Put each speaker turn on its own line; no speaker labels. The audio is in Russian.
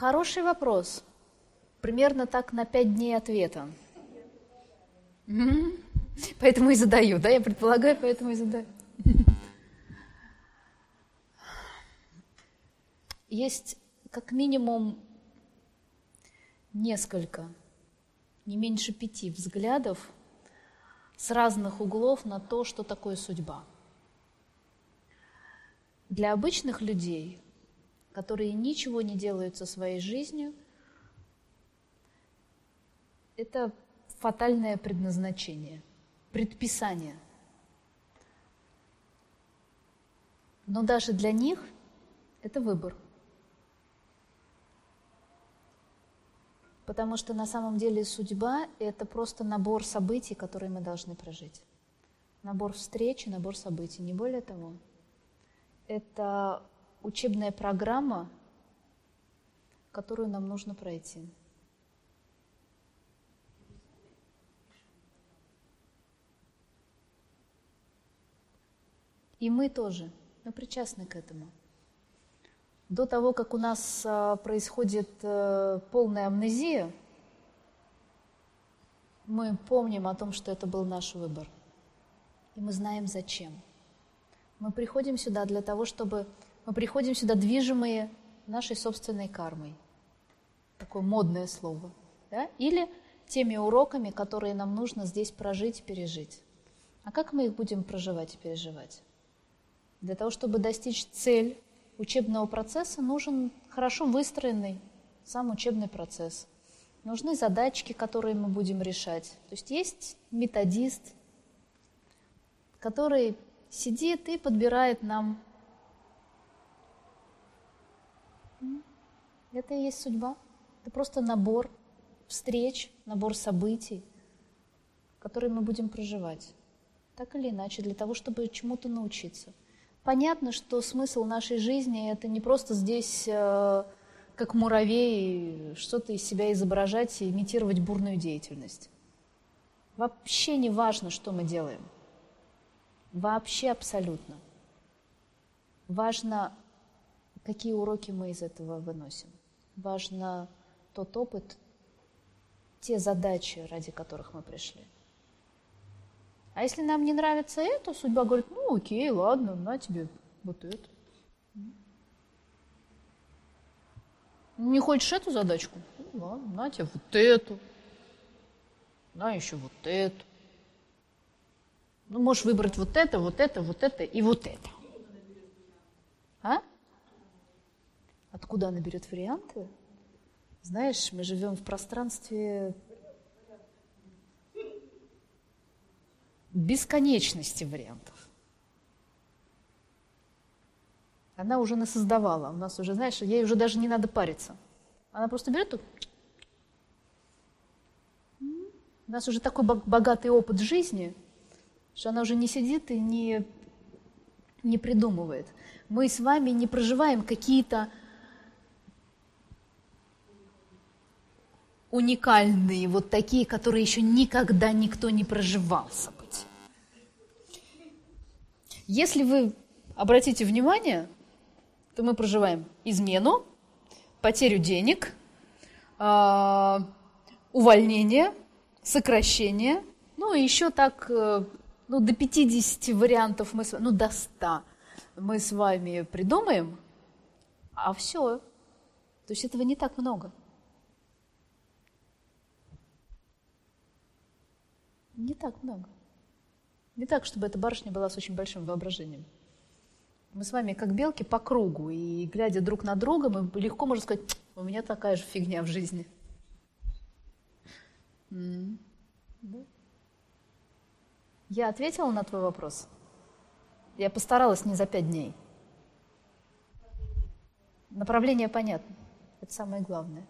Хороший вопрос. Примерно так на пять дней ответа. Поэтому и задаю, да, я предполагаю, поэтому и задаю. Есть как минимум несколько, не меньше пяти взглядов с разных углов на то, что такое судьба. Для обычных людей, которые ничего не делают со своей жизнью, это фатальное предназначение, предписание. Но даже для них это выбор – Потому что на самом деле судьба – это просто набор событий, которые мы должны прожить. Набор встреч, набор событий, не более того. Это учебная программа, которую нам нужно пройти. И мы тоже, мы причастны к этому – до того, как у нас а, происходит э, полная амнезия, мы помним о том, что это был наш выбор. И мы знаем зачем. Мы приходим сюда для того, чтобы... Мы приходим сюда движимые нашей собственной кармой. Такое модное слово. Да? Или теми уроками, которые нам нужно здесь прожить пережить. А как мы их будем проживать и переживать? Для того, чтобы достичь цель учебного процесса нужен хорошо выстроенный сам учебный процесс. Нужны задачки, которые мы будем решать. То есть есть методист, который сидит и подбирает нам. Это и есть судьба. Это просто набор встреч, набор событий, которые мы будем проживать. Так или иначе, для того, чтобы чему-то научиться. Понятно, что смысл нашей жизни – это не просто здесь, э, как муравей, что-то из себя изображать и имитировать бурную деятельность. Вообще не важно, что мы делаем. Вообще абсолютно. Важно, какие уроки мы из этого выносим. Важно тот опыт, те задачи, ради которых мы пришли. А если нам не нравится это, судьба говорит, ну окей, ладно, на тебе вот это. Не хочешь эту задачку? Ну, ладно, на тебе вот эту. На еще вот эту. Ну, можешь выбрать вот это, вот это, вот это и вот это. А? Откуда она берет варианты? Знаешь, мы живем в пространстве бесконечности вариантов. Она уже насоздавала. У нас уже, знаешь, ей уже даже не надо париться. Она просто берет. У нас уже такой богатый опыт жизни, что она уже не сидит и не, не придумывает. Мы с вами не проживаем какие-то уникальные, вот такие, которые еще никогда никто не проживал события. Если вы обратите внимание, то мы проживаем измену, потерю денег, а, увольнение, сокращение, ну и еще так, э, ну до 50 вариантов, мы, ну до 100 мы с вами придумаем, а все. То есть этого не так много. Не так много. Не так, чтобы эта барышня была с очень большим воображением. Мы с вами как белки по кругу, и глядя друг на друга, мы легко можем сказать, у меня такая же фигня в жизни. Я ответила на твой вопрос? Я постаралась не за пять дней. Направление понятно. Это самое главное.